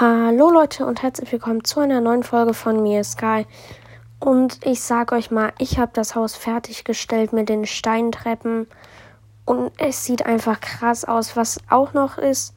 Hallo Leute und herzlich willkommen zu einer neuen Folge von mir Sky. Und ich sag euch mal, ich habe das Haus fertiggestellt mit den Steintreppen und es sieht einfach krass aus. Was auch noch ist,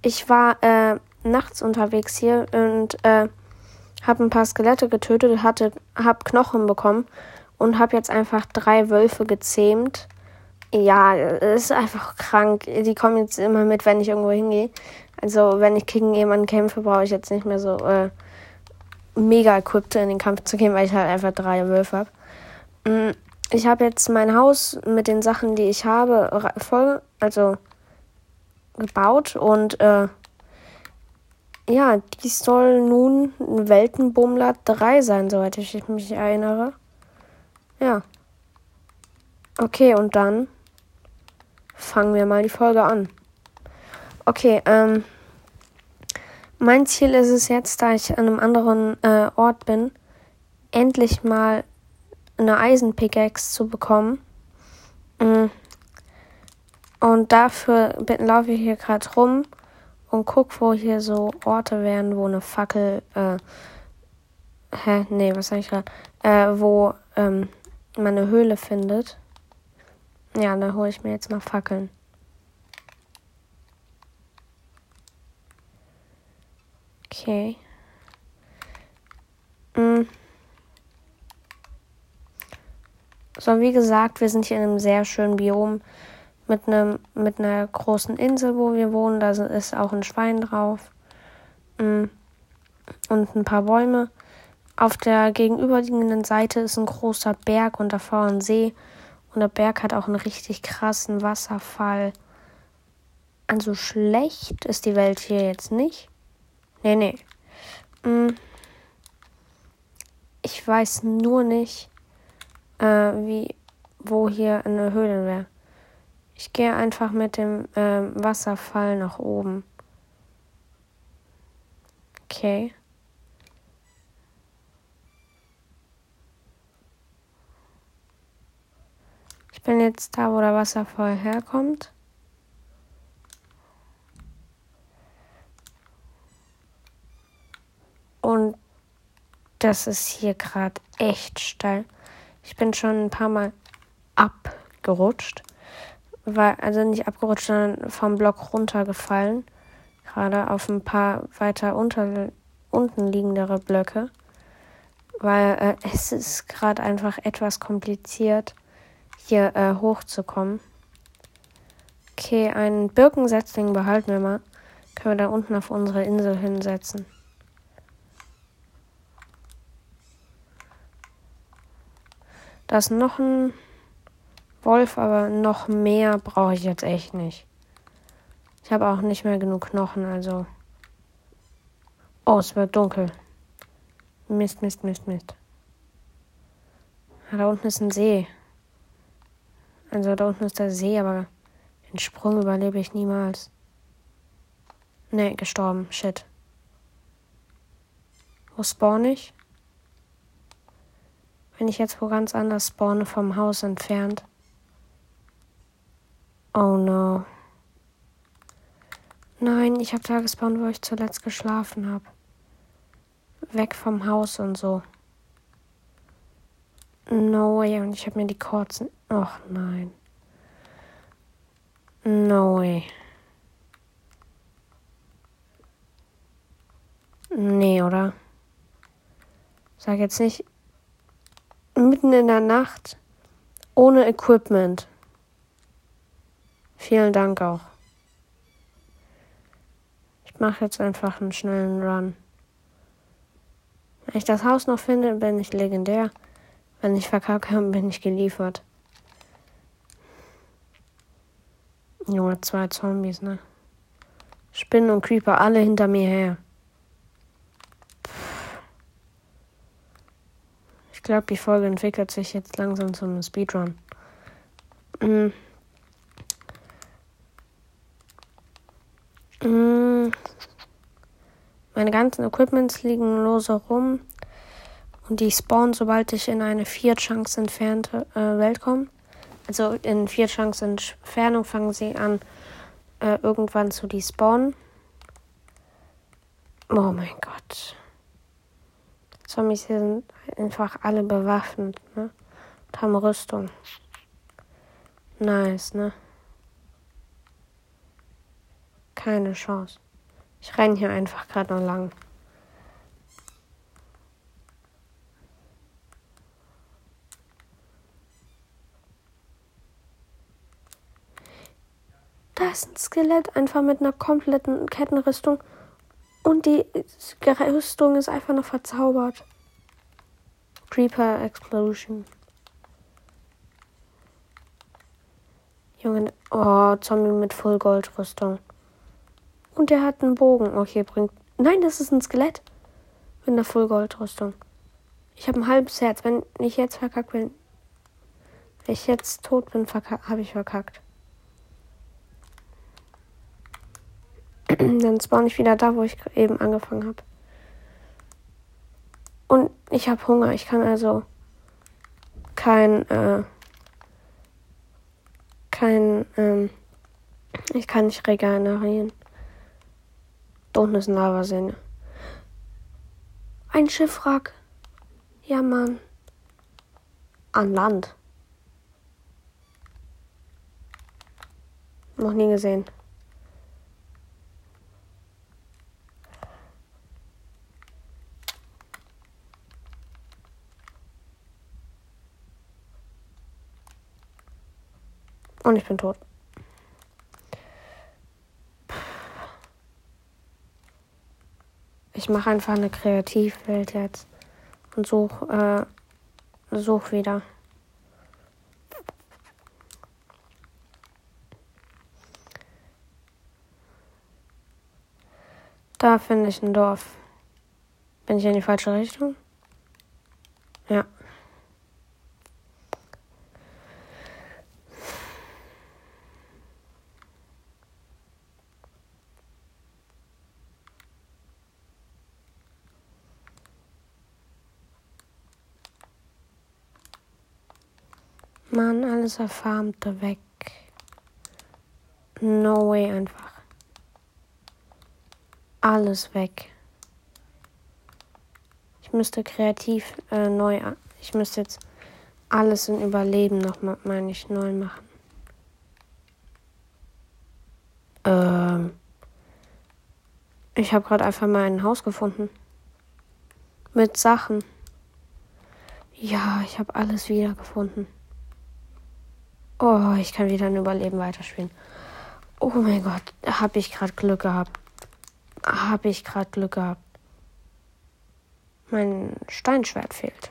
ich war äh, nachts unterwegs hier und äh, habe ein paar Skelette getötet, hatte, hab Knochen bekommen und habe jetzt einfach drei Wölfe gezähmt. Ja, ist einfach krank. Die kommen jetzt immer mit, wenn ich irgendwo hingehe. Also wenn ich gegen jemanden kämpfe, brauche ich jetzt nicht mehr so äh, mega equipped in den Kampf zu gehen, weil ich halt einfach drei Wölfe habe. Mm, ich habe jetzt mein Haus mit den Sachen, die ich habe, voll, also gebaut und äh, ja, dies soll nun Weltenbummler 3 sein, soweit ich mich erinnere. Ja. Okay, und dann fangen wir mal die Folge an. Okay, ähm, mein Ziel ist es jetzt, da ich an einem anderen äh, Ort bin, endlich mal eine Eisenpickaxe zu bekommen. Mm. Und dafür laufe ich hier gerade rum und guck, wo hier so Orte wären, wo eine Fackel, äh, hä, nee, was sag ich gerade, äh, wo ähm, man eine Höhle findet. Ja, da hole ich mir jetzt mal Fackeln. Okay. Mm. So, wie gesagt, wir sind hier in einem sehr schönen Biom mit, einem, mit einer großen Insel, wo wir wohnen. Da ist auch ein Schwein drauf. Mm. Und ein paar Bäume. Auf der gegenüberliegenden Seite ist ein großer Berg und davor ein See. Und der Berg hat auch einen richtig krassen Wasserfall. Also schlecht ist die Welt hier jetzt nicht. Nee, nee. Hm. Ich weiß nur nicht, äh, wie, wo hier eine Höhle wäre. Ich gehe einfach mit dem äh, Wasserfall nach oben. Okay. Ich bin jetzt da, wo der Wasserfall herkommt. Und das ist hier gerade echt steil. Ich bin schon ein paar Mal abgerutscht. Weil, also nicht abgerutscht, sondern vom Block runtergefallen. Gerade auf ein paar weiter unter, unten liegendere Blöcke. Weil äh, es ist gerade einfach etwas kompliziert, hier äh, hochzukommen. Okay, einen Birkensetzling behalten wir mal. Können wir da unten auf unsere Insel hinsetzen. Da ist noch ein Wolf, aber noch mehr brauche ich jetzt echt nicht. Ich habe auch nicht mehr genug Knochen, also. Oh, es wird dunkel. Mist, Mist, Mist, Mist. da unten ist ein See. Also da unten ist der See, aber den Sprung überlebe ich niemals. Ne, gestorben. Shit. Wo spawn ich? Wenn ich jetzt wo ganz anders spawne vom Haus entfernt. Oh no. Nein, ich habe da gespawnt, wo ich zuletzt geschlafen habe. Weg vom Haus und so. No way. Und ich habe mir die kurzen. Ach nein. No way. Nee, oder? Sag jetzt nicht, mitten in der Nacht ohne Equipment. Vielen Dank auch. Ich mache jetzt einfach einen schnellen Run. Wenn ich das Haus noch finde, bin ich legendär. Wenn ich verkacke, bin ich geliefert. Junge, zwei Zombies, ne? Spinnen und Creeper alle hinter mir her. Ich glaube, die Folge entwickelt sich jetzt langsam zum Speedrun. Mm. Mm. Meine ganzen Equipments liegen lose rum und die spawnen, sobald ich in eine 4 Chunks entfernte äh, Welt komme. Also in 4 Chunks Entfernung fangen sie an, äh, irgendwann zu despawnen. Oh mein Gott. Zombies hier sind einfach alle bewaffnet, ne? Und haben Rüstung. Nice, ne? Keine Chance. Ich renne hier einfach gerade nur lang. Da ist ein Skelett einfach mit einer kompletten Kettenrüstung. Und die Rüstung ist einfach noch verzaubert. Creeper Explosion. Junge, oh, Zombie mit Vollgoldrüstung. Und der hat einen Bogen. Okay, bringt. Nein, das ist ein Skelett. Mit einer Vollgoldrüstung. Ich habe ein halbes Herz. Wenn ich jetzt verkackt bin. Wenn ich jetzt tot bin, habe ich verkackt. Dann spawn ich wieder da, wo ich eben angefangen habe. Und ich habe Hunger. Ich kann also kein, äh, kein, ähm, ich kann nicht regenerieren. Da unten ist ein Lavasee. Ein Schiffwrack. Ja, Mann. An Land. Noch nie gesehen. Und ich bin tot. Ich mache einfach eine Kreativwelt jetzt und such, äh, such wieder. Da finde ich ein Dorf. Bin ich in die falsche Richtung? Ja. Mann, alles erfarmte weg. No way einfach. Alles weg. Ich müsste kreativ äh, neu. Ich müsste jetzt alles in Überleben noch, meine ich, neu machen. Ähm. Ich habe gerade einfach mal ein Haus gefunden. Mit Sachen. Ja, ich habe alles wiedergefunden. Oh, ich kann wieder ein Überleben weiterspielen. Oh mein Gott, habe ich gerade Glück gehabt. Habe ich gerade Glück gehabt. Mein Steinschwert fehlt.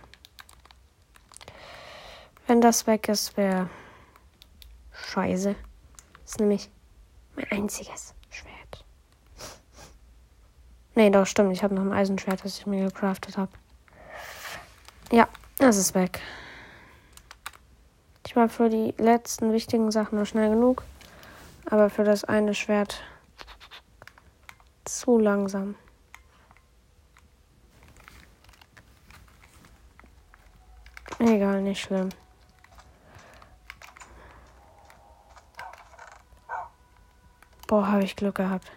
Wenn das weg ist, wäre scheiße. Das ist nämlich mein einziges Schwert. Nee, doch, stimmt. Ich habe noch ein Eisenschwert, das ich mir gecraftet habe. Ja, das ist weg. Ich war für die letzten wichtigen Sachen nur schnell genug, aber für das eine Schwert zu langsam. Egal, nicht schlimm. Boah, habe ich Glück gehabt.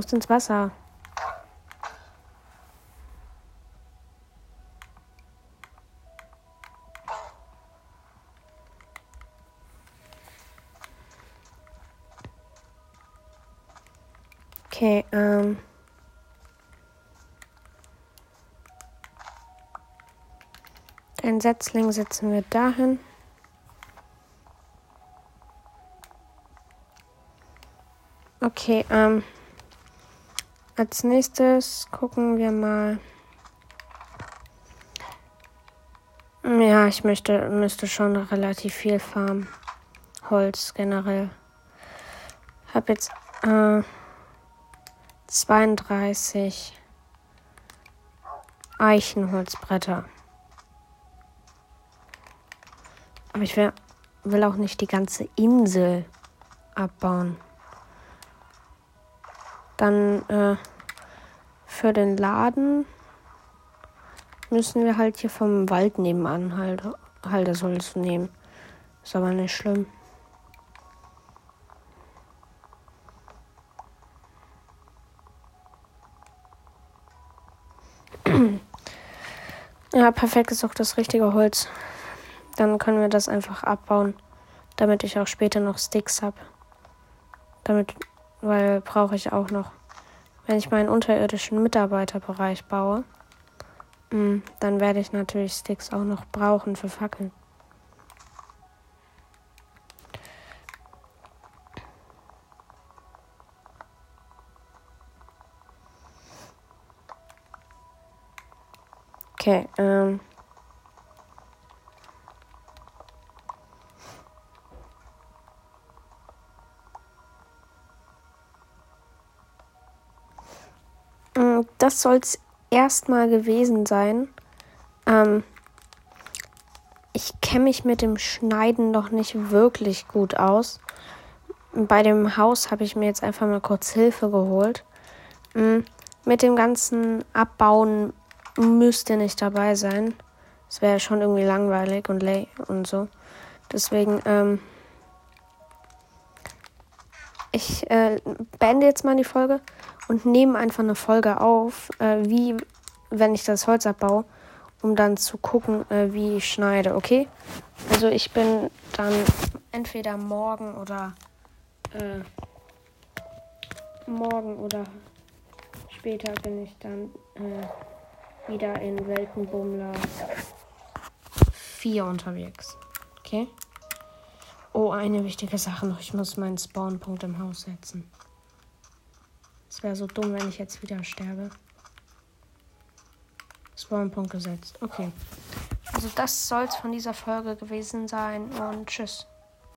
Musst ins Wasser. Okay, ähm. Den Setzling setzen wir dahin. Okay, ähm. Als nächstes gucken wir mal. Ja, ich möchte, müsste schon relativ viel farmen. Holz generell. Hab jetzt äh, 32 Eichenholzbretter. Aber ich will, will auch nicht die ganze Insel abbauen. Dann äh, für den Laden müssen wir halt hier vom Wald nebenan halt, halt das Holz nehmen. Ist aber nicht schlimm. ja, perfekt ist auch das richtige Holz. Dann können wir das einfach abbauen, damit ich auch später noch Sticks habe. Damit, weil brauche ich auch noch. Wenn ich meinen unterirdischen Mitarbeiterbereich baue, mm, dann werde ich natürlich Sticks auch noch brauchen für Fackeln. Okay, ähm. Das soll es erstmal gewesen sein. Ähm, ich kenne mich mit dem Schneiden noch nicht wirklich gut aus. Bei dem Haus habe ich mir jetzt einfach mal kurz Hilfe geholt. Mhm. Mit dem ganzen Abbauen müsste nicht dabei sein. Es wäre schon irgendwie langweilig und lay und so. Deswegen, ähm, ich äh, beende jetzt mal die Folge und nehme einfach eine Folge auf, äh, wie wenn ich das Holz abbaue, um dann zu gucken, äh, wie ich schneide, okay? Also ich bin dann entweder morgen oder äh, morgen oder später bin ich dann äh, wieder in Weltenbummler 4 unterwegs. Okay? Oh, eine wichtige Sache noch. Ich muss meinen Spawnpunkt im Haus setzen. Es wäre so dumm, wenn ich jetzt wieder sterbe. Spawnpunkt gesetzt. Okay. Also das soll es von dieser Folge gewesen sein und tschüss.